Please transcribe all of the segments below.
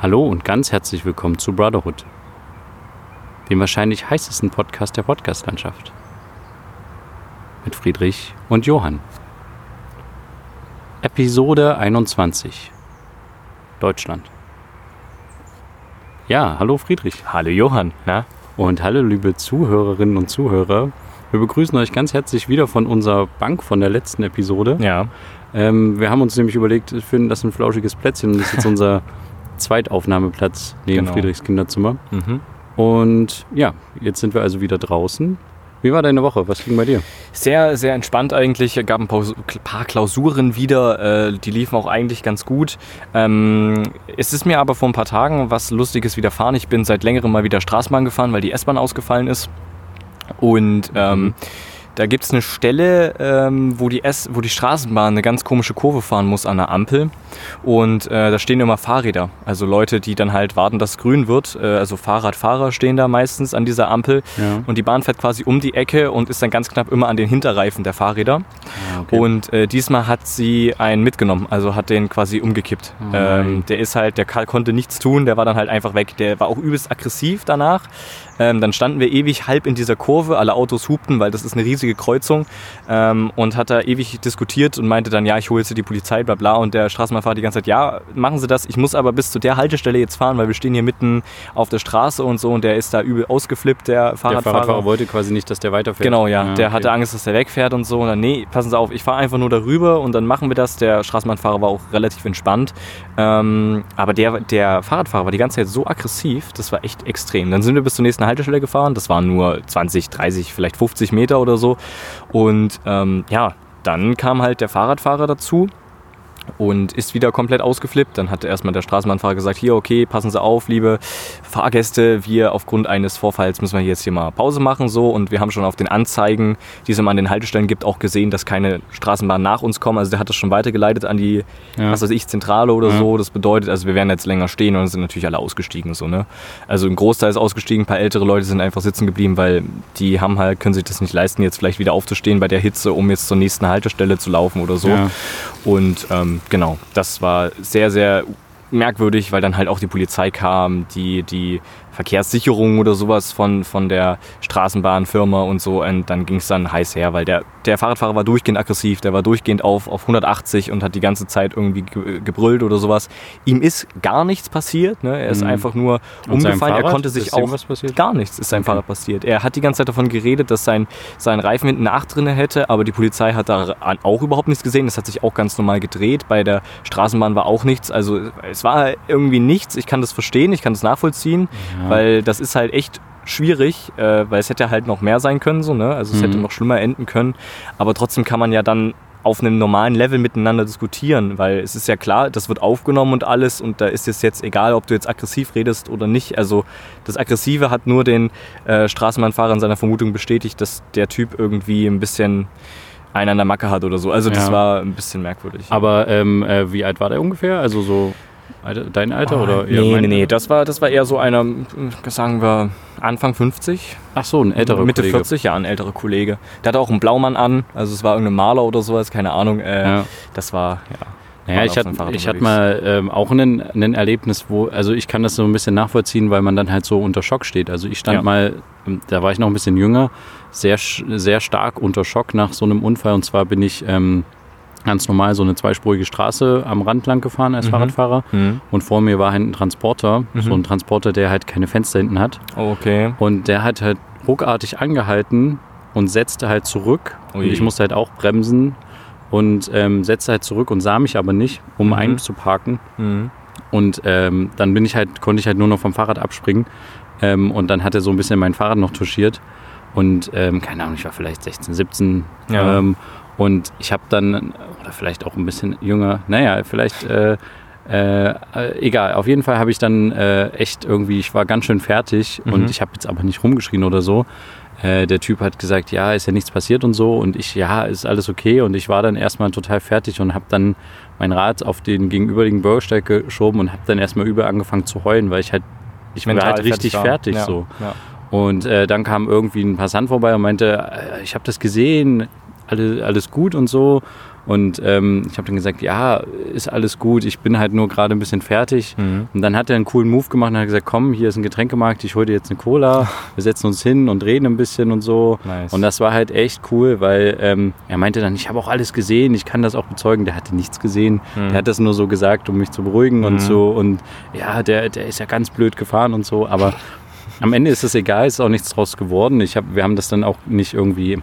Hallo und ganz herzlich willkommen zu Brotherhood, dem wahrscheinlich heißesten Podcast der Podcastlandschaft. Mit Friedrich und Johann. Episode 21. Deutschland. Ja, hallo Friedrich. Hallo Johann, na? Und hallo liebe Zuhörerinnen und Zuhörer. Wir begrüßen euch ganz herzlich wieder von unserer Bank von der letzten Episode. Ja. Ähm, wir haben uns nämlich überlegt, wir finden das ein flauschiges Plätzchen und das ist jetzt unser Zweitaufnahmeplatz neben Genau. Friedrichs Kinderzimmer. Mhm. Und ja, jetzt sind wir also wieder draußen. Wie war deine Woche? Was ging bei dir? Sehr, sehr entspannt eigentlich. Es gab ein paar Klausuren wieder, äh, die liefen auch eigentlich ganz gut. Ähm, es ist mir aber vor ein paar Tagen was Lustiges widerfahren. Ich bin seit längerem mal wieder Straßenbahn gefahren, weil die S-Bahn ausgefallen ist. Und ähm, da gibt es eine Stelle, ähm, wo, die S wo die Straßenbahn eine ganz komische Kurve fahren muss an der Ampel. Und äh, da stehen immer Fahrräder. Also Leute, die dann halt warten, dass es grün wird. Äh, also Fahrradfahrer stehen da meistens an dieser Ampel. Ja. Und die Bahn fährt quasi um die Ecke und ist dann ganz knapp immer an den Hinterreifen der Fahrräder. Und äh, diesmal hat sie einen mitgenommen, also hat den quasi umgekippt. Oh ähm, der ist halt, der Karl konnte nichts tun, der war dann halt einfach weg. Der war auch übelst aggressiv danach. Ähm, dann standen wir ewig halb in dieser Kurve, alle Autos hupten, weil das ist eine riesige Kreuzung. Ähm, und hat da ewig diskutiert und meinte dann, ja, ich hole jetzt die Polizei, bla bla. Und der Straßenbahnfahrer die ganze Zeit, ja, machen Sie das. Ich muss aber bis zu der Haltestelle jetzt fahren, weil wir stehen hier mitten auf der Straße und so. Und der ist da übel ausgeflippt, der Der Fahrradfahrer. Fahrradfahrer wollte quasi nicht, dass der weiterfährt. Genau, ja. Ah, Der okay. hatte Angst, dass der wegfährt und so. Und dann, nee, passen Sie auf, ich fahre einfach nur darüber und dann machen wir das. Der Straßenbahnfahrer war auch relativ entspannt. Ähm, aber der, der Fahrradfahrer war die ganze Zeit so aggressiv, das war echt extrem. Dann sind wir bis zur nächsten Haltestelle gefahren. Das waren nur 20, 30, vielleicht 50 Meter oder so. Und ähm, ja, dann kam halt der Fahrradfahrer dazu und ist wieder komplett ausgeflippt. Dann hat erstmal der Straßenbahnfahrer gesagt, hier, okay, passen Sie auf, liebe Fahrgäste, wir aufgrund eines Vorfalls müssen wir jetzt hier mal Pause machen so und wir haben schon auf den Anzeigen, die es immer an den Haltestellen gibt, auch gesehen, dass keine Straßenbahn nach uns kommen. Also der hat das schon weitergeleitet an die, Ja. was weiß ich, Zentrale oder Ja. so. Das bedeutet, also wir werden jetzt länger stehen und sind natürlich alle ausgestiegen so, ne? Also ein Großteil ist ausgestiegen, ein paar ältere Leute sind einfach sitzen geblieben, weil die haben halt, können sich das nicht leisten, jetzt vielleicht wieder aufzustehen bei der Hitze, um jetzt zur nächsten Haltestelle zu laufen oder so. Ja. Und ähm, genau, das war sehr, sehr merkwürdig, weil dann halt auch die Polizei kam, die, die Verkehrssicherung oder sowas von, von der Straßenbahnfirma und so. Und dann ging es dann heiß her, weil der, der Fahrradfahrer war durchgehend aggressiv, der war durchgehend auf, auf 180 und hat die ganze Zeit irgendwie ge gebrüllt oder sowas. Ihm ist gar nichts passiert, ne? er ist Mhm. einfach nur Und umgefallen, er konnte sich auch was passiert? Gar nichts ist seinem Okay. Fahrrad passiert. Er hat die ganze Zeit davon geredet, dass sein, sein Reifen hinten 8 drin hätte, aber die Polizei hat da auch überhaupt nichts gesehen. Das hat sich auch ganz normal gedreht. Bei der Straßenbahn war auch nichts. Also es war irgendwie nichts. Ich kann das verstehen, ich kann das nachvollziehen, Ja. Weil das ist halt echt schwierig, äh, weil es hätte halt noch mehr sein können, so, ne? Also es Mhm. hätte noch schlimmer enden können. Aber trotzdem kann man ja dann auf einem normalen Level miteinander diskutieren, weil es ist ja klar, das wird aufgenommen und alles und da ist es jetzt egal, ob du jetzt aggressiv redest oder nicht. Also das Aggressive hat nur den äh, Straßenbahnfahrer in seiner Vermutung bestätigt, dass der Typ irgendwie ein bisschen einen an der Macke hat oder so. Also das Ja. war ein bisschen merkwürdig. Aber ähm, äh, wie alt war der ungefähr? Also so dein Alter oder eher nee, mein nee, nee, das war, das war eher so einer, sagen wir, Anfang 50. Ach so, ein älterer Mitte Kollege. 40, ja, ein älterer Kollege. Der hatte auch einen Blaumann an, also es war irgendein Maler oder sowas, keine Ahnung. Äh, Ja. Das war, ja. Naja, ich hatte, ich hatte mal ähm, auch ein, ein Erlebnis, wo, also ich kann das so ein bisschen nachvollziehen, weil man dann halt so unter Schock steht. Also ich stand Ja. mal, ähm, da war ich noch ein bisschen jünger, sehr, sehr stark unter Schock nach so einem Unfall. Und zwar bin ich ähm, ganz normal so eine zweispurige Straße am Rand lang gefahren als Mhm. Fahrradfahrer. Hm. Und vor mir war halt ein Transporter, so ein Transporter, der halt keine Fenster hinten hat. Okay. Und der hat halt ruckartig angehalten und setzte halt zurück. Und Ui. ich musste halt auch bremsen und ähm, setzte halt zurück und sah mich aber nicht, um Mhm. einzuparken. Hm. Und ähm, dann bin ich halt, konnte ich halt nur noch vom Fahrrad abspringen. Ähm, und dann hat er so ein bisschen mein Fahrrad noch touchiert. Und ähm, keine Ahnung, ich war vielleicht 16, 17. Ja. Ähm, und ich habe dann, oder vielleicht auch ein bisschen jünger, naja, vielleicht, äh, äh, egal, auf jeden Fall habe ich dann äh, echt irgendwie, ich war ganz schön fertig Mhm. und ich habe jetzt aber nicht rumgeschrien oder so. Äh, der Typ hat gesagt, ja, ist ja nichts passiert und so. Und ich, ja, ist alles okay. Und ich war dann erstmal total fertig und habe dann mein Rad auf den gegenüberliegenden Bürgersteig geschoben und habe dann erstmal über angefangen zu heulen, weil ich halt, ich war halt richtig war. fertig ja. so. Ja. Und äh, dann kam irgendwie ein Passant vorbei und meinte, äh, ich habe das gesehen, alles, alles gut und so. Und ähm, ich habe dann gesagt, ja, ist alles gut, ich bin halt nur gerade ein bisschen fertig. Mhm. Und dann hat er einen coolen Move gemacht und hat gesagt, komm, hier ist ein Getränkemarkt, ich hole dir jetzt eine Cola, wir setzen uns hin und reden ein bisschen und so. Nice. Und das war halt echt cool, weil ähm, er meinte dann, ich habe auch alles gesehen, ich kann das auch bezeugen. Der hatte nichts gesehen, Mhm. der hat das nur so gesagt, um mich zu beruhigen und Mhm. so. Und ja, der, der ist ja ganz blöd gefahren und so, aber am Ende ist es egal, ist auch nichts draus geworden. Ich hab, wir haben das dann auch nicht irgendwie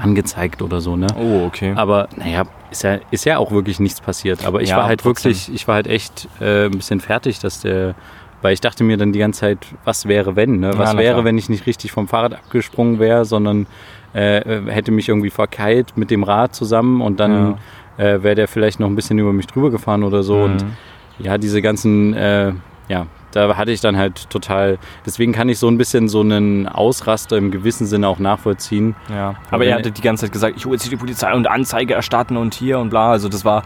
angezeigt oder so, ne? Oh, okay. Aber naja, ist ja, ist ja auch wirklich nichts passiert. Aber ich Ja, war halt trotzdem. wirklich, ich war halt echt äh, ein bisschen fertig, dass der, weil ich dachte mir dann die ganze Zeit, was wäre wenn, ne? Was Ja, wäre, klar. wenn ich nicht richtig vom Fahrrad abgesprungen wäre, sondern äh, hätte mich irgendwie verkeilt mit dem Rad zusammen und dann äh, wäre der vielleicht noch ein bisschen über mich drüber gefahren oder so. Und Mhm. ja, diese ganzen, äh, ja, da hatte ich dann halt total, deswegen kann ich so ein bisschen so einen Ausraster im gewissen Sinne auch nachvollziehen. Ja, aber er hatte die ganze Zeit gesagt, ich hole jetzt die Polizei und Anzeige erstatten und hier und bla. Also das war,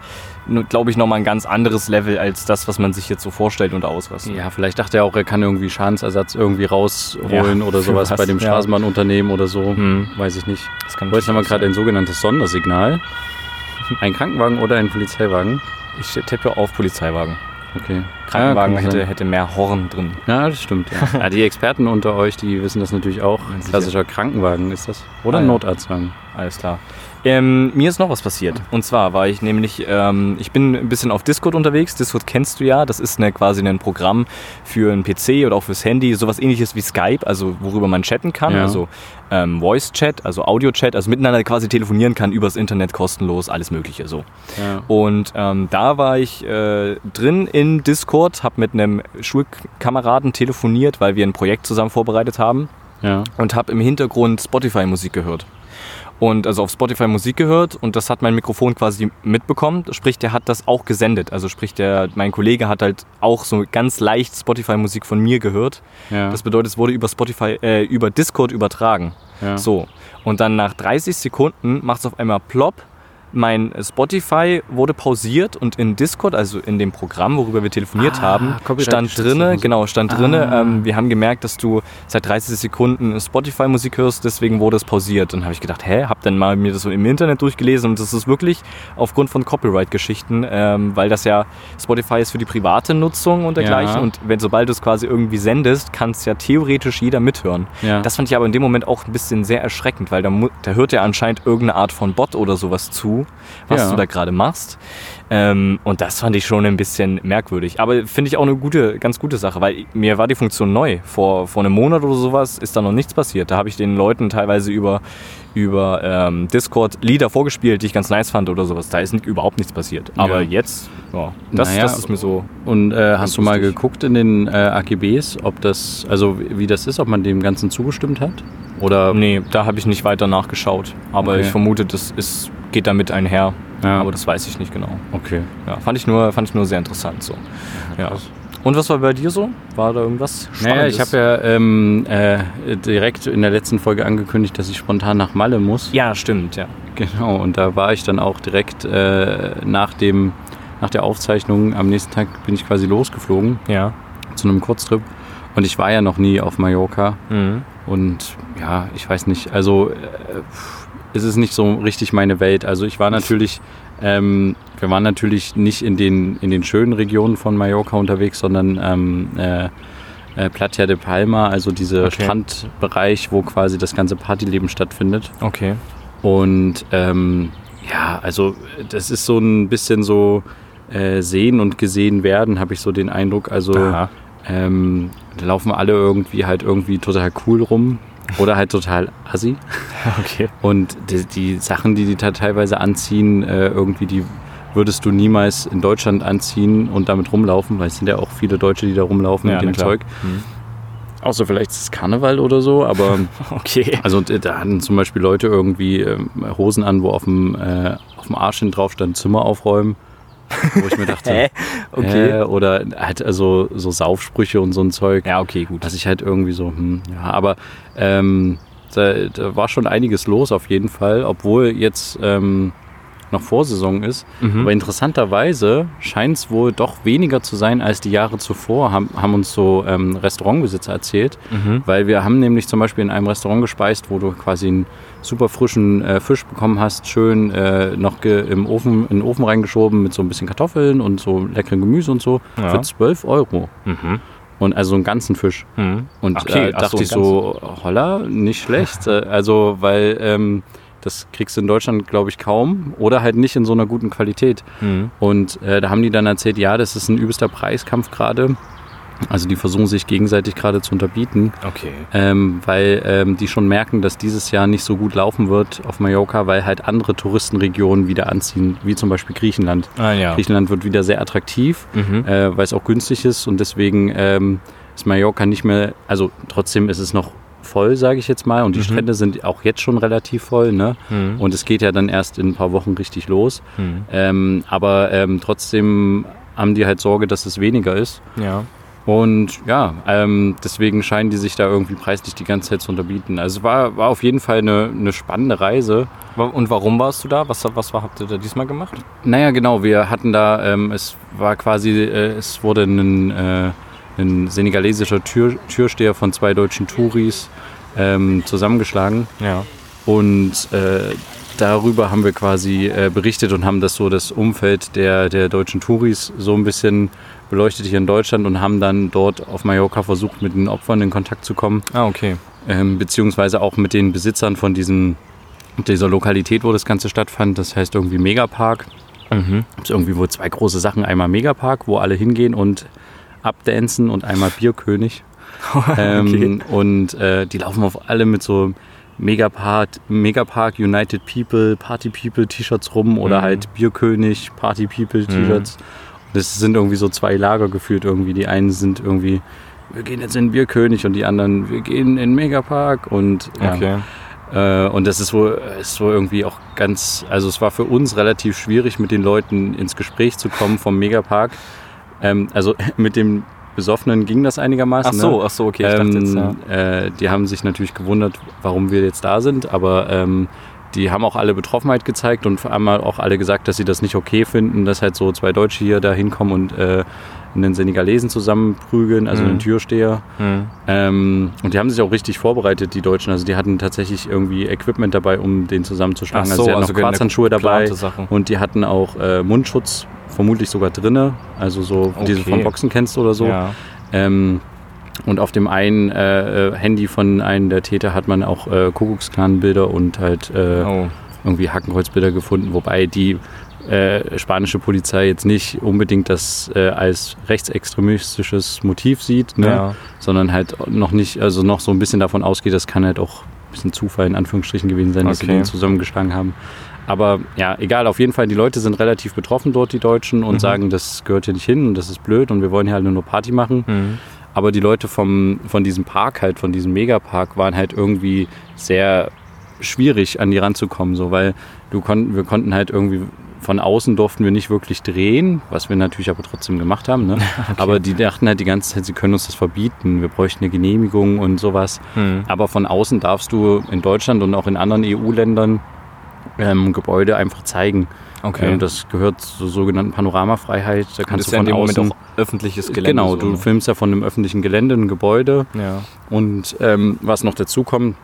glaube ich, nochmal ein ganz anderes Level als das, was man sich jetzt so vorstellt unter Ausrasten. Ja, vielleicht dachte er auch, er kann irgendwie Schadensersatz irgendwie rausholen Ja, oder sowas was? bei dem Ja. Straßenbahnunternehmen oder so. Hm. Weiß ich nicht. Das kann Heute haben wir gerade ein sogenanntes Sondersignal. Ein Krankenwagen oder ein Polizeiwagen. Ich tippe auf Polizeiwagen. Okay. Krankenwagen ja, kann hätte, hätte mehr Horn drin. Ja, das stimmt. Ja. ja, die Experten unter euch, die wissen das natürlich auch. Klassischer Krankenwagen ist das. Oder Ah. Notarztwagen. Alles klar. Ähm, mir ist noch was passiert. Und zwar war ich nämlich, ähm, ich bin ein bisschen auf Discord unterwegs. Discord kennst du ja. Das ist eine, quasi ein Programm für einen PC oder auch fürs Handy. Sowas ähnliches wie Skype, also worüber man chatten kann. Ja. Also ähm, Voice-Chat, also Audio-Chat, also miteinander quasi telefonieren kann übers Internet kostenlos, alles Mögliche so. Ja. Und ähm, da war ich äh, drin in Discord, habe mit einem Schulkameraden telefoniert, weil wir ein Projekt zusammen vorbereitet haben Ja. und habe im Hintergrund Spotify-Musik gehört. Und also auf Spotify Musik gehört und das hat mein Mikrofon quasi mitbekommen. Sprich, der hat das auch gesendet. Also sprich, der, mein Kollege hat halt auch so ganz leicht Spotify-Musik von mir gehört. Ja. Das bedeutet, es wurde über Spotify, äh, über Discord übertragen. ja. So. Und dann nach 30 Sekunden macht es auf einmal plopp. Mein Spotify wurde pausiert und in Discord, also in dem Programm, worüber wir telefoniert Ah, haben, stand copyright-geschützte drinne, genau, stand drinne, Ah. ähm, wir haben gemerkt, dass du seit 30 Sekunden Spotify-Musik hörst, deswegen wurde es pausiert. Und habe ich gedacht, hä, hab dann mal mir das so im Internet durchgelesen und das ist wirklich aufgrund von Copyright-Geschichten, ähm, weil das ja Spotify ist für die private Nutzung und dergleichen Ja. und wenn sobald du es quasi irgendwie sendest, kann es ja theoretisch jeder mithören. ja. Das fand ich aber in dem Moment auch ein bisschen sehr erschreckend, weil da, da hört ja anscheinend irgendeine Art von Bot oder sowas zu, was Ja. du da gerade machst. Ähm, und das fand ich schon ein bisschen merkwürdig. Aber finde ich auch eine gute, ganz gute Sache, weil mir war die Funktion neu. Vor, vor einem Monat oder sowas ist da noch nichts passiert. Da habe ich den Leuten teilweise über, über ähm, Discord Lieder vorgespielt, die ich ganz nice fand oder sowas. Da ist überhaupt nichts passiert. Aber Ja. jetzt, ja, das, Naja, das ist mir so. Und äh, hast du mal geguckt in den äh, AGBs, ob das, also wie das ist, ob man dem Ganzen zugestimmt hat? Oder Nee, da habe ich nicht weiter nachgeschaut. Aber Okay. ich vermute, das ist, geht damit einher. Ja. Aber das weiß ich nicht genau. okay. Ja, fand ich nur, fand ich nur sehr interessant so. Ja. Und was war bei dir so? War da irgendwas Naja, ich habe ja ähm, äh, direkt in der letzten Folge angekündigt, dass ich spontan nach Malle muss. Ja, stimmt, ja. Genau, und da war ich dann auch direkt äh, nach, dem, nach der Aufzeichnung, am nächsten Tag bin ich quasi losgeflogen Ja. zu einem Kurztrip. Und ich war ja noch nie auf Mallorca. Mhm. Und ja, ich weiß nicht, also äh, es ist nicht so richtig meine Welt. Also ich war natürlich, ähm, wir waren natürlich nicht in den, in den schönen Regionen von Mallorca unterwegs, sondern ähm, äh, äh, Platja de Palma, also dieser Okay. Strandbereich, wo quasi das ganze Partyleben stattfindet. Okay. Und ähm, ja, also das ist so ein bisschen so äh, sehen und gesehen werden, habe ich so den Eindruck. Also Aha. Ähm, da laufen alle irgendwie halt irgendwie total cool rum oder halt total assi. Okay. Und die, die Sachen, die die da teilweise anziehen, äh, irgendwie die würdest du niemals in Deutschland anziehen und damit rumlaufen, weil es sind ja auch viele Deutsche, die da rumlaufen Ja, mit dem klar. Zeug. Mhm. Außer vielleicht ist es Karneval oder so, aber Okay. also da hatten zum Beispiel Leute irgendwie ähm, Hosen an, wo auf dem, äh, auf dem Arsch hin drauf stand, Zimmer aufräumen. Wo ich mir dachte, Hä? Okay. äh, oder halt also so Saufsprüche und so ein Zeug. Ja, okay, gut. Was ich halt irgendwie so, hm, ja, aber ähm, da, da war schon einiges los auf jeden Fall, obwohl jetzt ähm, noch Vorsaison ist. Mhm. Aber interessanterweise scheint es wohl doch weniger zu sein als die Jahre zuvor, haben, haben uns so ähm, Restaurantbesitzer erzählt. Mhm. Weil wir haben nämlich zum Beispiel in einem Restaurant gespeist, wo du quasi einen super frischen äh, Fisch bekommen hast, schön äh, noch im Ofen, in den Ofen reingeschoben mit so ein bisschen Kartoffeln und so leckerem Gemüse und so, Ja. für 12 Euro. Mhm. Und also einen ganzen Fisch. Mhm. Und Okay, äh, ach dachte so, ich so, holla, nicht schlecht. Äh, also, weil ähm, das kriegst du in Deutschland, glaube ich, kaum. Oder halt nicht in so einer guten Qualität. Mhm. Und äh, da haben die dann erzählt, ja, das ist ein übelster Preiskampf gerade. Also die versuchen sich gegenseitig gerade zu unterbieten, Okay. ähm, weil ähm, die schon merken, dass dieses Jahr nicht so gut laufen wird auf Mallorca, weil halt andere Touristenregionen wieder anziehen, wie zum Beispiel Griechenland. Ah ja. Griechenland wird wieder sehr attraktiv Mhm. äh, weil es auch günstig ist und deswegen ähm, ist Mallorca nicht mehr, also trotzdem ist es noch voll, sage ich jetzt mal, und die Mhm. Strände sind auch jetzt schon relativ voll, ne? Mhm. Und es geht ja dann erst in ein paar Wochen richtig los. Mhm. Ähm, aber ähm, trotzdem haben die halt Sorge, dass es weniger ist. Ja. Und ja, ähm, deswegen scheinen die sich da irgendwie preislich die ganze Zeit zu unterbieten. Also es war, war auf jeden Fall eine, eine spannende Reise. Und warum warst du da? Was, was habt ihr da diesmal gemacht? Naja, genau, wir hatten da, ähm, es war quasi, äh, es wurde ein, äh, ein senegalesischer Tür, Türsteher von zwei deutschen Touris ähm, zusammengeschlagen Ja. und äh, darüber haben wir quasi äh, berichtet und haben das so das Umfeld der, der deutschen Touris so ein bisschen beleuchtet hier in Deutschland und haben dann dort auf Mallorca versucht, mit den Opfern in Kontakt zu kommen, Ah, okay. ähm, beziehungsweise auch mit den Besitzern von diesem, dieser Lokalität, wo das Ganze stattfand. Das heißt irgendwie Megapark. Mhm. Es irgendwie wohl zwei große Sachen. Einmal Megapark, wo alle hingehen und abdancen und einmal Bierkönig. ähm, und äh, die laufen auf alle mit so Megapark, Megapark United People, Party People T-Shirts rum oder Mhm. halt Bierkönig, Party People T-Shirts. Das sind irgendwie so zwei Lager gefühlt irgendwie. Die einen sind irgendwie, wir gehen jetzt in Bierkönig und die anderen, wir gehen in den Megapark und ja. Okay. Äh, und das ist wohl, ist wohl irgendwie auch ganz, also es war für uns relativ schwierig, mit den Leuten ins Gespräch zu kommen vom Megapark. Ähm, also mit dem Besoffenen ging das einigermaßen. Ach so, ne? ach so, okay. Ich dachte jetzt, ja. ähm, äh, die haben sich natürlich gewundert, warum wir jetzt da sind, aber ähm, die haben auch alle Betroffenheit gezeigt und vor allem auch alle gesagt, dass sie das nicht okay finden, dass halt so zwei Deutsche hier da hinkommen und äh, einen Senegalesen zusammenprügeln, also Mhm. einen Türsteher. Mhm. Ähm, und die haben sich auch richtig vorbereitet, die Deutschen. Also die hatten tatsächlich irgendwie Equipment dabei, um den zusammenzuschlagen. Ach also so, die hatten also noch Quarzhandschuhe dabei und die hatten auch äh, Mundschutz, vermutlich sogar drinne. Also so, die du Okay. vom Boxen kennst oder so. Ja. Ähm, und auf dem einen äh, äh, Handy von einem der Täter hat man auch äh, Kuckucksklan-Bilder und halt äh, Oh. irgendwie Hakenkreuzbilder gefunden, wobei die äh, spanische Polizei jetzt nicht unbedingt das äh, als rechtsextremistisches Motiv sieht, ne? Ja. sondern halt noch nicht, also noch so ein bisschen davon ausgeht, das kann halt auch ein bisschen Zufall in Anführungsstrichen gewesen sein, dass sie Okay. den zusammengeschlagen haben. Aber ja, egal, auf jeden Fall, die Leute sind relativ betroffen dort, die Deutschen, und Mhm. sagen, das gehört hier nicht hin und das ist blöd und wir wollen hier halt nur Party machen. Mhm. Aber die Leute vom, von diesem Park halt, von diesem Megapark, waren halt irgendwie sehr schwierig an die ranzukommen, so, weil du konnten, wir konnten halt irgendwie von außen durften wir nicht wirklich drehen, was wir natürlich aber trotzdem gemacht haben. Ne? Aber die dachten halt die ganze Zeit, sie können uns das verbieten. Wir bräuchten eine Genehmigung und sowas. Mhm. Aber von außen darfst du in Deutschland und auch in anderen EU-Ländern ähm, Gebäude einfach zeigen. Okay. Ähm, das gehört zur sogenannten Panoramafreiheit. Da kannst ist du ja in von dem Moment außen auch öffentliches Gelände. Genau, so, du ne? filmst ja von einem öffentlichen Gelände ein Gebäude Ja. und ähm, was noch dazu kommt,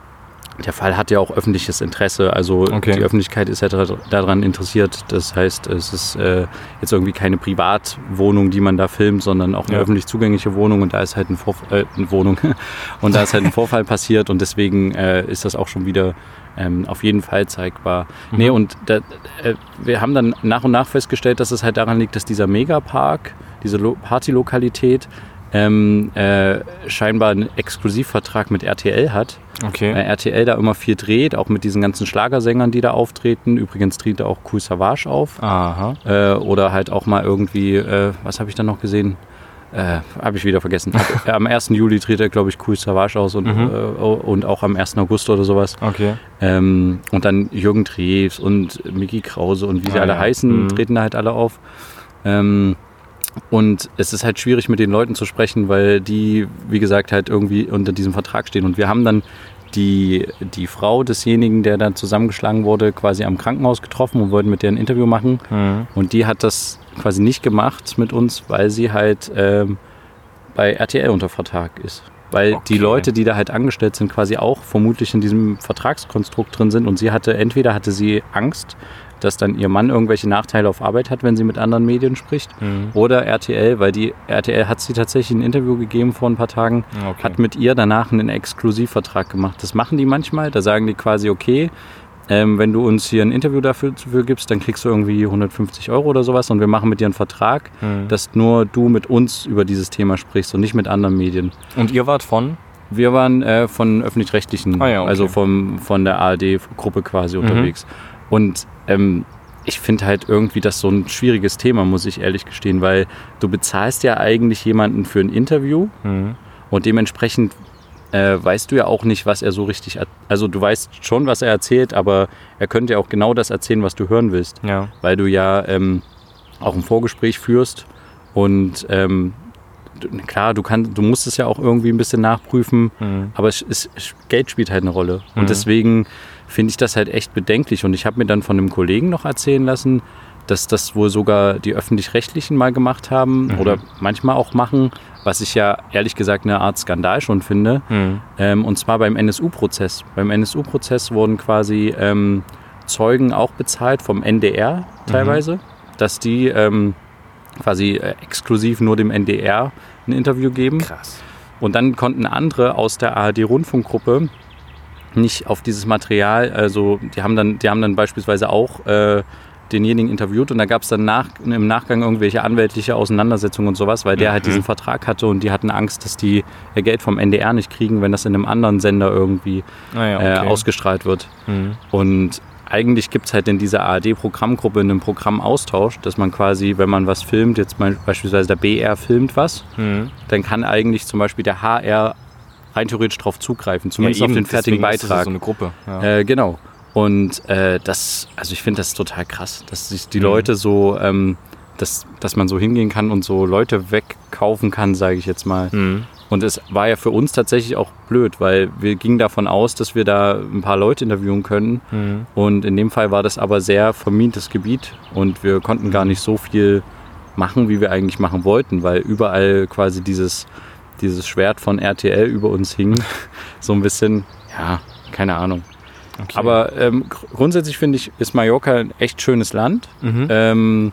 der Fall hat ja auch öffentliches Interesse. Also Okay. die Öffentlichkeit ist ja daran interessiert. Das heißt, es ist äh, jetzt irgendwie keine Privatwohnung, die man da filmt, sondern auch eine Ja. öffentlich zugängliche Wohnung und da ist halt ein Vorf äh, eine Wohnung und da ist halt ein Vorfall passiert und deswegen äh, ist das auch schon wieder ähm, auf jeden Fall zeigbar. Mhm. Nee, und da, äh, wir haben dann nach und nach festgestellt, dass es halt daran liegt, dass dieser Megapark, diese Lo Partylokalität, ähm, äh, scheinbar einen Exklusivvertrag mit RTL hat. Okay. Äh, RTL da immer viel dreht, auch mit diesen ganzen Schlagersängern, die da auftreten. Übrigens tritt da auch Cool Savage auf. Aha. Äh, oder halt auch mal irgendwie, äh, was habe ich da noch gesehen? Äh, habe ich wieder vergessen. Äh, am 1. Juli tritt er, glaube ich, Cool Savage aus und, Mhm. äh, und auch am 1. August oder sowas. Okay. Ähm, und dann Jürgen Drews und Mickey Krause und wie sie Ah, alle ja. heißen, Mhm. treten da halt alle auf. Ähm, und es ist halt schwierig mit den Leuten zu sprechen, weil die, wie gesagt, halt irgendwie unter diesem Vertrag stehen. Und wir haben dann die, die Frau desjenigen, der dann zusammengeschlagen wurde, quasi am Krankenhaus getroffen und wollten mit der ein Interview machen. Mhm. Und die hat das quasi nicht gemacht mit uns, weil sie halt ähm, bei RTL unter Vertrag ist. Weil die Okay. Leute, die da halt angestellt sind, quasi auch vermutlich in diesem Vertragskonstrukt drin sind. Und sie hatte, entweder hatte sie Angst, dass dann ihr Mann irgendwelche Nachteile auf Arbeit hat, wenn sie mit anderen Medien spricht. Mhm. Oder RTL, weil die RTL hat sie tatsächlich ein Interview gegeben vor ein paar Tagen, Okay. hat mit ihr danach einen Exklusivvertrag gemacht. Das machen die manchmal. Da sagen die quasi, okay, ähm, wenn du uns hier ein Interview dafür, dafür gibst, dann kriegst du irgendwie 150 Euro oder sowas und wir machen mit dir einen Vertrag, Mhm. dass nur du mit uns über dieses Thema sprichst und nicht mit anderen Medien. Und ihr wart von? Wir waren äh, von öffentlich-rechtlichen, Ah ja, okay. also vom, von der ARD-Gruppe quasi unterwegs. Und ähm, ich finde halt irgendwie das so ein schwieriges Thema, muss ich ehrlich gestehen, weil du bezahlst ja eigentlich jemanden für ein Interview Mhm. und dementsprechend äh, weißt du ja auch nicht, was er so richtig, also du weißt schon, was er erzählt, aber er könnte ja auch genau das erzählen, was du hören willst, Ja. weil du ja ähm, auch ein Vorgespräch führst und ähm, klar, du kannst, du musst es ja auch irgendwie ein bisschen nachprüfen, Mhm. aber es, es, Geld spielt halt eine Rolle. Mhm. Und deswegen finde ich das halt echt bedenklich. Und ich habe mir dann von einem Kollegen noch erzählen lassen, dass das wohl sogar die öffentlich-rechtlichen mal gemacht haben Mhm. oder manchmal auch machen, was ich ja ehrlich gesagt eine Art Skandal schon finde. Mhm. Ähm, und zwar beim NSU-Prozess. Beim NSU-Prozess wurden quasi ähm, Zeugen auch bezahlt vom NDR teilweise, dass die ähm, quasi äh, exklusiv nur dem NDR ein Interview geben. Krass. Und dann konnten andere aus der ARD-Rundfunkgruppe nicht auf dieses Material, also die haben dann, die haben dann beispielsweise auch äh, denjenigen interviewt und da gab es dann nach, im Nachgang irgendwelche anwältliche Auseinandersetzungen und sowas, weil der halt Mhm. diesen Vertrag hatte und die hatten Angst, dass die ihr Geld vom NDR nicht kriegen, wenn das in einem anderen Sender irgendwie Naja, äh, okay. ausgestrahlt wird. Mhm. Und eigentlich gibt es halt in dieser ARD-Programmgruppe einen Programmaustausch, dass man quasi, wenn man was filmt, jetzt mal beispielsweise der BR filmt was, Mhm. dann kann eigentlich zum Beispiel der HR rein theoretisch darauf zugreifen, zumindest Ja, auf den fertigen deswegen ist das ja Beitrag. so eine Gruppe. Ja. äh, genau. Und äh, das, also ich finde das total krass, dass sich die Mhm. Leute so, ähm, dass, dass man so hingehen kann und so Leute wegkaufen kann, sage ich jetzt mal. Mhm. Und es war ja für uns tatsächlich auch blöd, weil wir gingen davon aus, dass wir da ein paar Leute interviewen können. Mhm. Und in dem Fall war das aber sehr vermintes Gebiet und wir konnten gar nicht so viel machen, wie wir eigentlich machen wollten, weil überall quasi dieses, dieses Schwert von RTL über uns hing. So ein bisschen, ja, keine Ahnung. Okay. Aber ähm, gr- grundsätzlich finde ich, ist Mallorca ein echt schönes Land. Mhm. Ähm,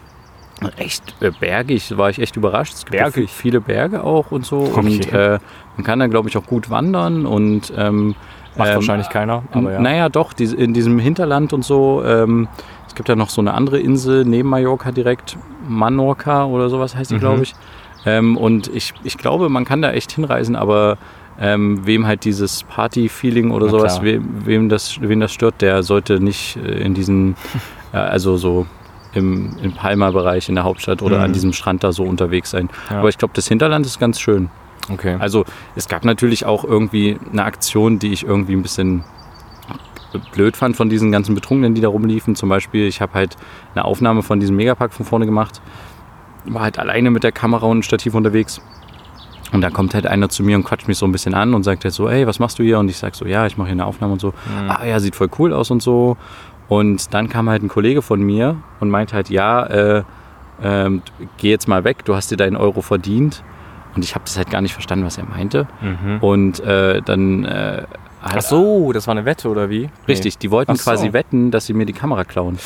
echt äh, bergig, war ich echt überrascht. Es gibt Bergig? vi- viele Berge auch und so. Okay. Und äh, man kann da, glaube ich, auch gut wandern und ähm, Macht ähm, wahrscheinlich keiner. Aber ja. naja, doch, die, in diesem Hinterland und so. Ähm, es gibt ja noch so eine andere Insel neben Mallorca direkt, Manorca oder sowas heißt die, Mhm. glaube ich. Ähm, und ich, ich glaube, man kann da echt hinreisen, aber ähm, wem halt dieses Party-Feeling oder Na sowas, klar. wem, wem, das, wen das stört, der sollte nicht äh, in diesen, äh, also so im, im Palma-Bereich in der Hauptstadt oder Mhm. an diesem Strand da so unterwegs sein. Ja. Aber ich glaube, das Hinterland ist ganz schön. Okay. Also es gab natürlich auch irgendwie eine Aktion, die ich irgendwie ein bisschen blöd fand von diesen ganzen Betrunkenen, die da rumliefen. Zum Beispiel, ich habe halt eine Aufnahme von diesem Megapack von vorne gemacht. War halt alleine mit der Kamera und Stativ unterwegs. Und da kommt halt einer zu mir und quatscht mich so ein bisschen an und sagt halt so, ey, was machst du hier? Und ich sag so, ja, ich mache hier eine Aufnahme und so. Mhm. Ah ja, sieht voll cool aus und so. Und dann kam halt ein Kollege von mir und meinte halt, ja, äh, ähm, geh jetzt mal weg, du hast dir deinen Euro verdient. Und ich habe das halt gar nicht verstanden, was er meinte. Mhm. Und äh, dann äh, hat- Ach so, das war eine Wette oder wie? Richtig, die wollten so. quasi wetten, dass sie mir die Kamera klauen.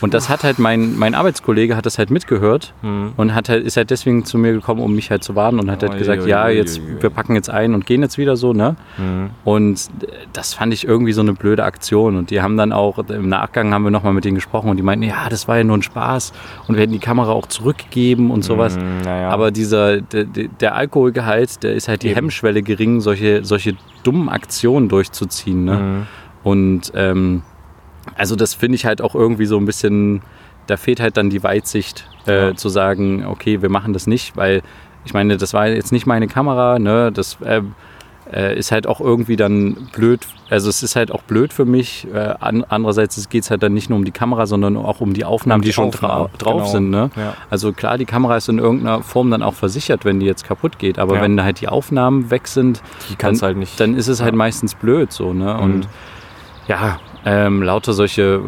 Und das hat halt mein, mein Arbeitskollege hat das halt mitgehört. Mhm. und hat halt, ist halt deswegen zu mir gekommen, um mich halt zu warnen und hat halt gesagt, ui, ja, ui, jetzt, ui. wir packen jetzt ein und gehen jetzt wieder so, ne? Mhm. Und das fand ich irgendwie so eine blöde Aktion. Und die haben dann auch, im Nachgang haben wir nochmal mit denen gesprochen und die meinten, ja, das war ja nur ein Spaß und wir hätten die Kamera auch zurückgegeben und sowas. Mhm, naja. Aber dieser, der, der Alkoholgehalt, der ist halt die Eben. Hemmschwelle gering, solche, solche dummen Aktionen durchzuziehen. Ne? Mhm. Und ähm, also das finde ich halt auch irgendwie so ein bisschen, da fehlt halt dann die Weitsicht äh, Ja. zu sagen, okay, wir machen das nicht, weil ich meine, das war jetzt nicht meine Kamera, ne? Das, ähm, äh, ist halt auch irgendwie dann blöd. Also es ist halt auch blöd für mich. Äh, an, andererseits geht es halt dann nicht nur um die Kamera, sondern auch um die Aufnahmen, Um die die, schon Aufnahmen, dra drauf genau. sind. Ne? Ja. Also klar, die Kamera ist in irgendeiner Form dann auch versichert, wenn die jetzt kaputt geht. Aber Ja. wenn halt die Aufnahmen weg sind, Die dann, halt nicht. dann ist es halt meistens blöd so. Ne? Mhm. Und ja, ähm, lauter solche,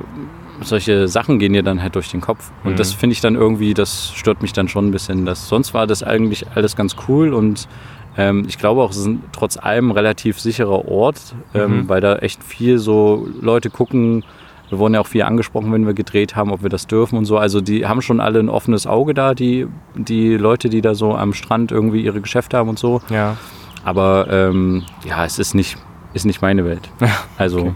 solche Sachen gehen dir dann halt durch den Kopf. Und Mhm. das finde ich dann irgendwie, das stört mich dann schon ein bisschen. Das, sonst war das eigentlich alles ganz cool und ähm, ich glaube auch, es ist ein, trotz allem ein relativ sicherer Ort, ähm, Mhm. weil da echt viel so Leute gucken. Wir wurden ja auch viel angesprochen, wenn wir gedreht haben, ob wir das dürfen und so. Also die haben schon alle ein offenes Auge da, die, die Leute, die da so am Strand irgendwie ihre Geschäfte haben und so. ja. Aber ähm, ja, es ist nicht, ist nicht meine Welt. Also, okay.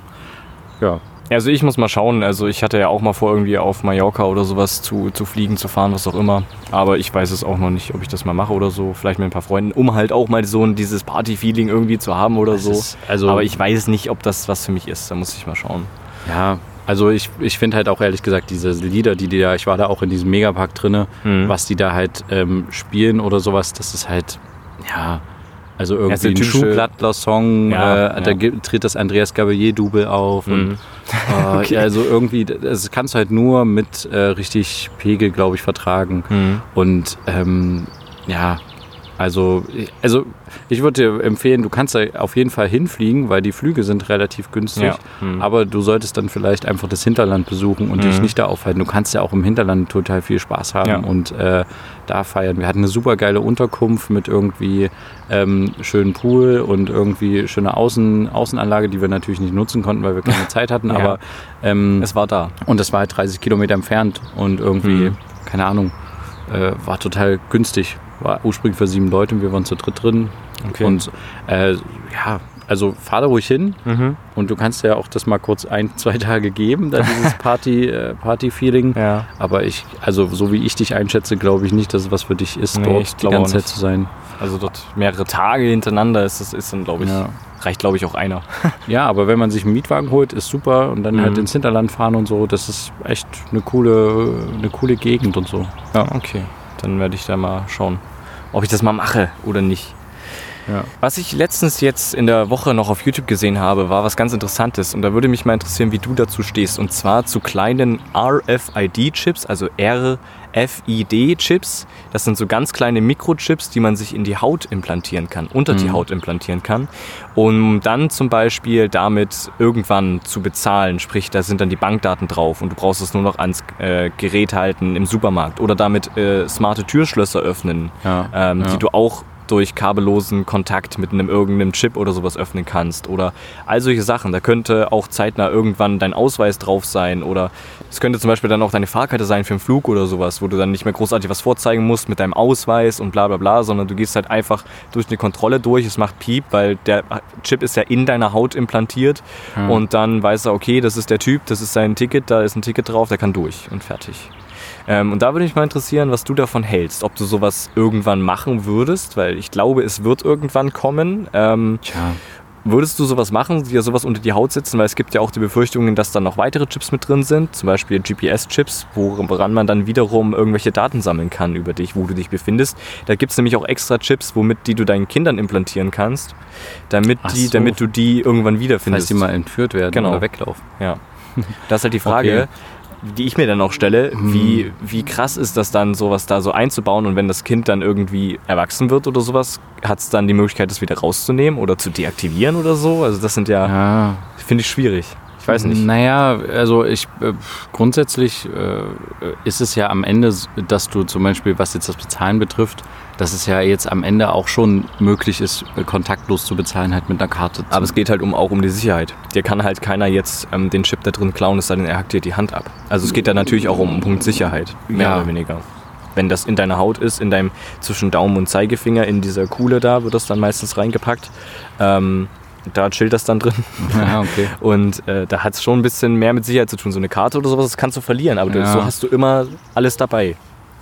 Ja. Also ich muss mal schauen. Also ich hatte ja auch mal vor, irgendwie auf Mallorca oder sowas zu, zu fliegen, zu fahren, was auch immer. Aber ich weiß es auch noch nicht, ob ich das mal mache oder so. Vielleicht mit ein paar Freunden, um halt auch mal so ein, dieses Party-Feeling irgendwie zu haben oder Das so. ist- also, Aber ich weiß nicht, ob das was für mich ist. Da muss ich mal schauen. Ja, also ich, ich finde halt auch ehrlich gesagt, diese Lieder, die die da, ich war da auch in diesem Megapark drinne, Mhm. was die da halt ähm, spielen oder sowas, das ist halt, ja, also irgendwie der ein Schuhplattler-Song, Ja, äh, da ja. gibt- tritt das Andreas Gabalier-Double auf und Mhm. äh, Okay. ja, also irgendwie, das kannst du halt nur mit äh, richtig Pegel, glaube ich, vertragen. Mhm. Und ähm, ja, also, also ich würde dir empfehlen, du kannst da auf jeden Fall hinfliegen, weil die Flüge sind relativ günstig. Ja. Mhm. Aber du solltest dann vielleicht einfach das Hinterland besuchen und dich Mhm. nicht da aufhalten. Du kannst ja auch im Hinterland total viel Spaß haben Ja. und äh, da feiern. Wir hatten eine super geile Unterkunft mit irgendwie ähm, schönen Pool und irgendwie schöne Außen, Außenanlage, die wir natürlich nicht nutzen konnten, weil wir keine Zeit hatten. Ja. Aber ähm, Es war da. und das war halt 30 Kilometer entfernt und irgendwie, Mhm. keine Ahnung, äh, war total günstig. War ursprünglich für sieben Leute und wir waren zu dritt drin. Okay. Und äh, ja, also fahr da ruhig hin Mhm. und du kannst ja auch das mal kurz ein, zwei Tage geben, da dieses Party, äh, Party-Feeling. Ja. Aber ich, also so wie ich dich einschätze, glaube ich nicht, dass es was für dich ist, Nee, dort die ganze Zeit zu sein. Also dort mehrere Tage hintereinander ist, das ist dann, glaube ich, Ja. reicht, glaube ich, auch einer. ja, aber wenn man sich einen Mietwagen holt, ist super und dann Mhm. halt ins Hinterland fahren und so, das ist echt eine coole, eine coole Gegend und so. Ja, okay. Dann werde ich da mal schauen, ob ich das mal mache oder nicht. Ja. Was ich letztens jetzt in der Woche noch auf YouTube gesehen habe, war was ganz Interessantes. Und da würde mich mal interessieren, wie du dazu stehst. Und zwar zu kleinen RFID-Chips, also RFID-Chips. Das sind so ganz kleine Mikrochips, die man sich in die Haut implantieren kann, unter die Mhm. Haut implantieren kann. Um dann zum Beispiel damit irgendwann zu bezahlen. Sprich, da sind dann die Bankdaten drauf und du brauchst es nur noch ans äh, Gerät halten im Supermarkt. Oder damit äh, smarte Türschlösser öffnen Ja, ähm, ja. die du auch durch kabellosen Kontakt mit einem irgendeinem Chip oder sowas öffnen kannst oder all solche Sachen. Da könnte auch zeitnah irgendwann dein Ausweis drauf sein oder es könnte zum Beispiel dann auch deine Fahrkarte sein für einen Flug oder sowas, wo du dann nicht mehr großartig was vorzeigen musst mit deinem Ausweis und bla bla bla, sondern du gehst halt einfach durch eine Kontrolle durch, es macht Piep, weil der Chip ist ja in deiner Haut implantiert Ja. und dann weiß er, okay, das ist der Typ, das ist sein Ticket, da ist ein Ticket drauf, der kann durch und fertig. Ähm, und da würde mich mal interessieren, was du davon hältst. Ob du sowas irgendwann machen würdest, weil ich glaube, es wird irgendwann kommen. Ähm, Tja, würdest du sowas machen, dir sowas unter die Haut setzen? Weil es gibt ja auch die Befürchtungen, dass da noch weitere Chips mit drin sind, zum Beispiel GPS-Chips, woran man dann wiederum irgendwelche Daten sammeln kann über dich, wo du dich befindest. Da gibt es nämlich auch extra Chips, womit die du deinen Kindern implantieren kannst, damit, Ach die, so. damit du die irgendwann falls wiederfindest. die mal entführt werden Genau. oder weglaufen. Ja. Das ist halt die Frage, die ich mir dann auch stelle, wie, wie krass ist das dann, sowas da so einzubauen und wenn das Kind dann irgendwie erwachsen wird oder sowas, hat es dann die Möglichkeit, das wieder rauszunehmen oder zu deaktivieren oder so? Also das sind ja, Ja, finde ich schwierig. Ich weiß nicht. Naja, also ich äh, grundsätzlich äh, ist es ja am Ende, dass du zum Beispiel, was jetzt das Bezahlen betrifft, dass es ja jetzt am Ende auch schon möglich ist, äh, kontaktlos zu bezahlen, halt mit einer Karte. Aber es geht halt um, auch um die Sicherheit. Dir kann halt keiner jetzt ähm, den Chip da drin klauen, es sei denn, er hackt dir die Hand ab. Also es geht da natürlich auch um einen Punkt Sicherheit, mehr Ja. oder weniger. Wenn das in deiner Haut ist, in deinem zwischen Daumen und Zeigefinger, in dieser Kuhle da, wird das dann meistens reingepackt. Ähm, da chillt das dann drin. ja, okay. Und äh, da hat es schon ein bisschen mehr mit Sicherheit zu tun. So eine Karte oder sowas, das kannst du verlieren, aber du, Ja. so hast du immer alles dabei.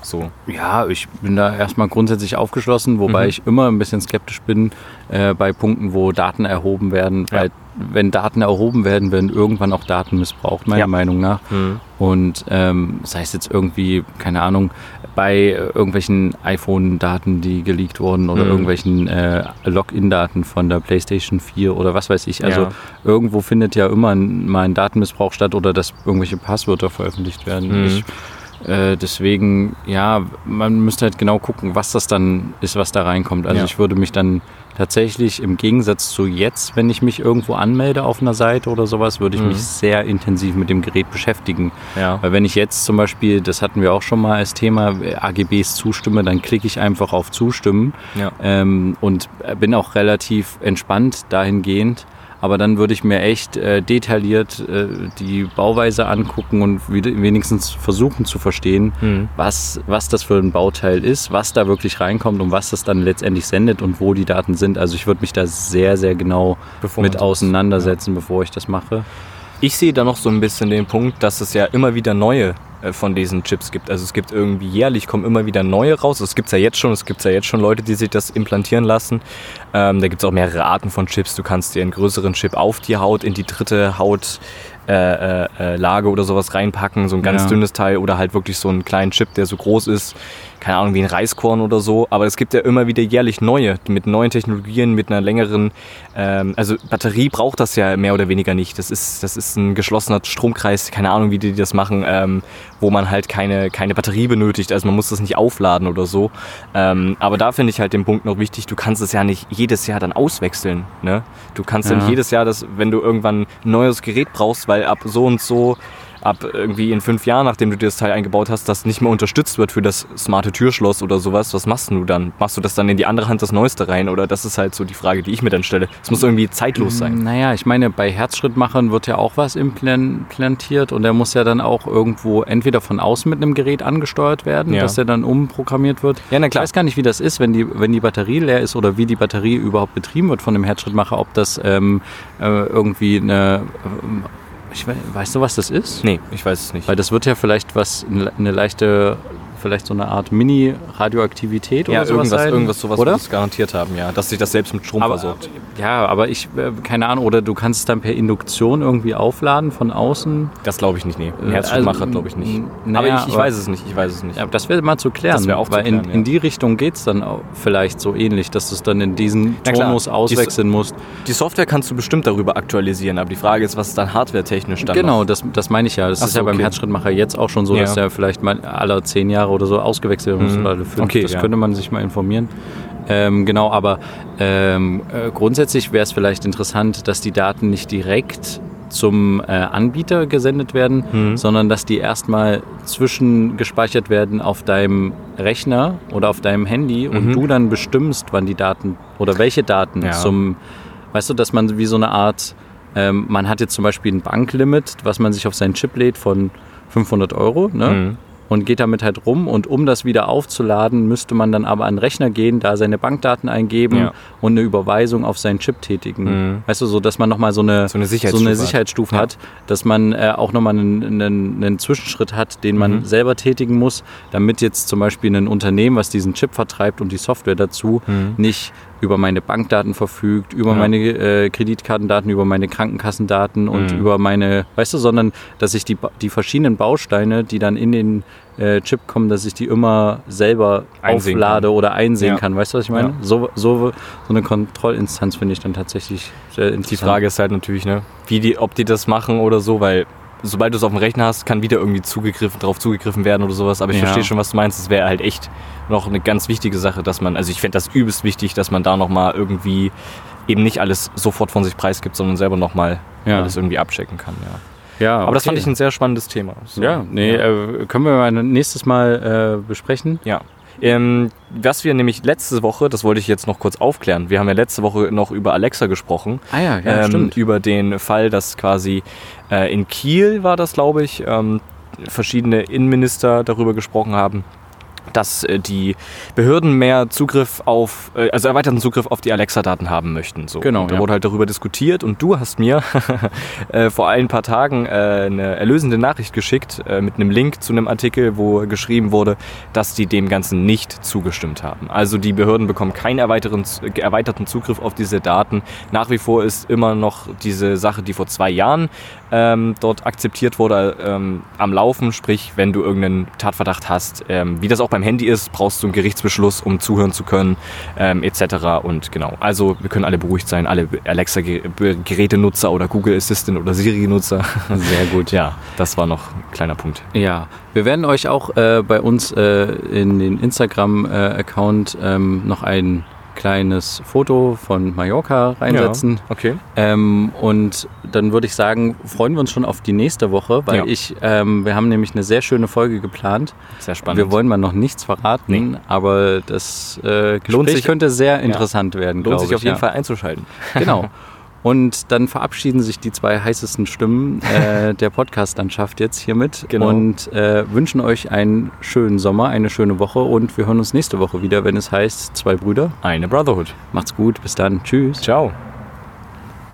So. Ja, ich bin da erstmal grundsätzlich aufgeschlossen, wobei Mhm. ich immer ein bisschen skeptisch bin äh, bei Punkten, wo Daten erhoben werden. Ja. Weil wenn Daten erhoben werden, werden irgendwann auch Daten missbraucht, meiner Ja. Meinung nach. Mhm. Und ähm, sei es jetzt irgendwie, keine Ahnung, bei irgendwelchen iPhone-Daten, die geleakt wurden oder Mhm. irgendwelchen äh, Login-Daten von der PlayStation 4 oder was weiß ich. Also Ja. irgendwo findet ja immer ein, mal ein Datenmissbrauch statt oder dass irgendwelche Passwörter veröffentlicht werden. Mhm. Ich, äh, deswegen, ja, man müsste halt genau gucken, was das dann ist, was da reinkommt. Also Ja. ich würde mich dann tatsächlich im Gegensatz zu jetzt, wenn ich mich irgendwo anmelde auf einer Seite oder sowas, würde ich Mhm. mich sehr intensiv mit dem Gerät beschäftigen. Ja. Weil wenn ich jetzt zum Beispiel, das hatten wir auch schon mal als Thema, AGBs zustimme, dann klicke ich einfach auf Zustimmen Ja. ähm, und bin auch relativ entspannt dahingehend. Aber dann würde ich mir echt äh, detailliert äh, die Bauweise angucken und wenigstens versuchen zu verstehen, Mhm. was, was das für ein Bauteil ist, was da wirklich reinkommt und was das dann letztendlich sendet und wo die Daten sind. Also ich würde mich da sehr, sehr genau Bevor mit auseinandersetzen, bevor ich das mache. Ich sehe da noch so ein bisschen den Punkt, dass es ja immer wieder neue von diesen Chips gibt. Also es gibt irgendwie jährlich kommen immer wieder neue raus. Das gibt es ja jetzt schon. Es gibt ja jetzt schon Leute, die sich das implantieren lassen. Ähm, da gibt es auch mehrere Arten von Chips. Du kannst dir einen größeren Chip auf die Haut, in die dritte Haut äh, äh, äh, Lage oder sowas reinpacken, so ein ganz Ja. dünnes Teil oder halt wirklich so einen kleinen Chip, der so groß ist, keine Ahnung, wie ein Reiskorn oder so. Aber es gibt ja immer wieder jährlich neue, mit neuen Technologien, mit einer längeren, ähm, also Batterie braucht das ja mehr oder weniger nicht. Das ist, das ist ein geschlossener Stromkreis, keine Ahnung, wie die das machen, ähm, wo man halt keine, keine Batterie benötigt. Also man muss das nicht aufladen oder so. Ähm, aber da finde ich halt den Punkt noch wichtig, du kannst es ja nicht jedes Jahr dann auswechseln. Ne? Du kannst ja. Ja. nicht jedes Jahr, das, wenn du irgendwann ein neues Gerät brauchst, weil ab so und so ab irgendwie in fünf Jahren, nachdem du dir das Teil eingebaut hast, das nicht mehr unterstützt wird für das smarte Türschloss oder sowas, was machst du dann? Machst du das dann in die andere Hand das Neueste rein? Oder das ist halt so die Frage, die ich mir dann stelle. Es muss irgendwie zeitlos sein. Naja, ich meine, bei Herzschrittmachern wird ja auch was implantiert und der muss ja dann auch irgendwo entweder von außen mit einem Gerät angesteuert werden, Ja. dass der dann umprogrammiert wird. Ja, na Ich klar. weiß gar nicht, wie das ist, wenn die, wenn die Batterie leer ist oder wie die Batterie überhaupt betrieben wird von dem Herzschrittmacher, ob das ähm, äh, irgendwie eine. Ich weiß, weißt du, was das ist? Nee, ich weiß es nicht. Weil das wird ja vielleicht was, eine leichte, vielleicht so eine Art Mini-Radioaktivität ja, oder sowas irgendwas, sein, irgendwas sowas oder? garantiert haben, ja. Dass sich das selbst mit Strom Aber, versorgt. ja, aber ich, äh, keine Ahnung, oder du kannst es dann per Induktion irgendwie aufladen von außen. Das glaube ich nicht, nee. Ein Äh, Herzschrittmacher also, glaube ich nicht. n- aber naja, ich, ich aber- weiß es nicht, ich weiß es nicht. Ja, das wäre mal zu klären, Das auch zu weil klären, in, ja. in die Richtung geht es dann vielleicht so ähnlich, dass du es dann in diesen klar, Tonus die- auswechseln musst. Die Software kannst du bestimmt darüber aktualisieren, aber die Frage ist, was ist dann hardware-technisch dann Genau, noch? das, das meine ich ja. Das Ach ist so, ja beim okay. Herzschrittmacher jetzt auch schon so, Ja. dass der vielleicht mal alle zehn Jahre oder so ausgewechselt werden muss Mhm. alle fünf. Okay, das ja. könnte man sich mal informieren. Ähm, genau, aber ähm, äh, grundsätzlich wäre es vielleicht interessant, dass die Daten nicht direkt zum äh, Anbieter gesendet werden, Mhm. sondern dass die erstmal zwischengespeichert werden auf deinem Rechner oder auf deinem Handy und Mhm. du dann bestimmst, wann die Daten oder welche Daten Ja. zum, weißt du, dass man wie so eine Art, ähm, man hat jetzt zum Beispiel ein Banklimit, was man sich auf seinen Chip lädt von 500 Euro, ne? Mhm. Und geht damit halt rum und um das wieder aufzuladen, müsste man dann aber an den Rechner gehen, da seine Bankdaten eingeben Ja. und eine Überweisung auf seinen Chip tätigen. Mhm. Weißt du, so dass man nochmal so eine, So eine so Sicherheitsstufe eine hat. Sicherheitsstufe Ja. hat, dass man äh, auch nochmal einen, einen, einen Zwischenschritt hat, den man Mhm. selber tätigen muss, damit jetzt zum Beispiel ein Unternehmen, was diesen Chip vertreibt und die Software dazu, Mhm. nicht über meine Bankdaten verfügt, über Ja. meine äh, Kreditkartendaten, über meine Krankenkassendaten und Mhm. über meine, weißt du, sondern dass ich die, die verschiedenen Bausteine, die dann in den äh, Chip kommen, dass ich die immer selber Einsehen auflade kann. oder einsehen Ja. kann. Weißt du, was ich meine? Ja. So, so, so eine Kontrollinstanz finde ich dann tatsächlich sehr interessant. Die Frage ist halt natürlich, ne, wie die, ob die das machen oder so, weil sobald du es auf dem Rechner hast, kann wieder irgendwie zugegriffen, drauf zugegriffen werden oder sowas. Aber ich Ja. verstehe schon, was du meinst. Es wäre halt echt noch eine ganz wichtige Sache, dass man, also ich fände das übelst wichtig, dass man da nochmal irgendwie eben nicht alles sofort von sich preisgibt, sondern selber nochmal Ja. alles irgendwie abchecken kann, ja. Ja, Aber das fand ich ein sehr spannendes Thema. So, Ja, nee, ja. Äh, können wir mal nächstes Mal äh, besprechen. Ja. Ähm, was wir nämlich letzte Woche, das wollte ich jetzt noch kurz aufklären, wir haben ja letzte Woche noch über Alexa gesprochen. Ah ja, ja, ähm, stimmt. über den Fall, dass quasi äh, in Kiel war das, glaube ich, ähm, verschiedene Innenminister darüber gesprochen haben, dass äh, die Behörden mehr Zugriff auf, äh, also erweiterten Zugriff auf die Alexa-Daten haben möchten. So. Genau, Und da ja. wurde halt darüber diskutiert und du hast mir äh, vor ein paar Tagen eine erlösende Nachricht geschickt mit einem Link zu einem Artikel, wo geschrieben wurde, dass die dem Ganzen nicht zugestimmt haben. Also die Behörden bekommen keinen erweiterten, erweiterten Zugriff auf diese Daten. Nach wie vor ist immer noch diese Sache, die vor zwei Jahren ähm, dort akzeptiert wurde, ähm, am Laufen. Sprich, wenn du irgendeinen Tatverdacht hast, ähm, wie das auch beim Handy ist, brauchst du einen Gerichtsbeschluss, um zuhören zu können, ähm, etc. Und genau, also wir können alle beruhigt sein, alle Alexa-Gerätenutzer oder Google Assistant oder Siri-Nutzer. Sehr gut. Ja, das war noch ein kleiner Punkt. Ja, wir werden euch auch äh, bei uns äh, in den Instagram-Account ähm, noch ein kleines Foto von Mallorca reinsetzen. Ja, okay. Ähm, und dann würde ich sagen, freuen wir uns schon auf die nächste Woche, weil Ja. ich, ähm, wir haben nämlich eine sehr schöne Folge geplant. Sehr spannend. Wir wollen mal noch nichts verraten, Nee. aber das äh, Gespräch Lohnt sich- könnte sehr interessant werden, Lohnt sich ich. auf jeden ja. Fall einzuschalten. Genau. Und dann verabschieden sich die zwei heißesten Stimmen äh, der Podcast-Landschaft jetzt hiermit Genau. und äh, wünschen euch einen schönen Sommer, eine schöne Woche und wir hören uns nächste Woche wieder, wenn es heißt Zwei Brüder. Eine Brotherhood. Macht's gut, bis dann, tschüss. Ciao.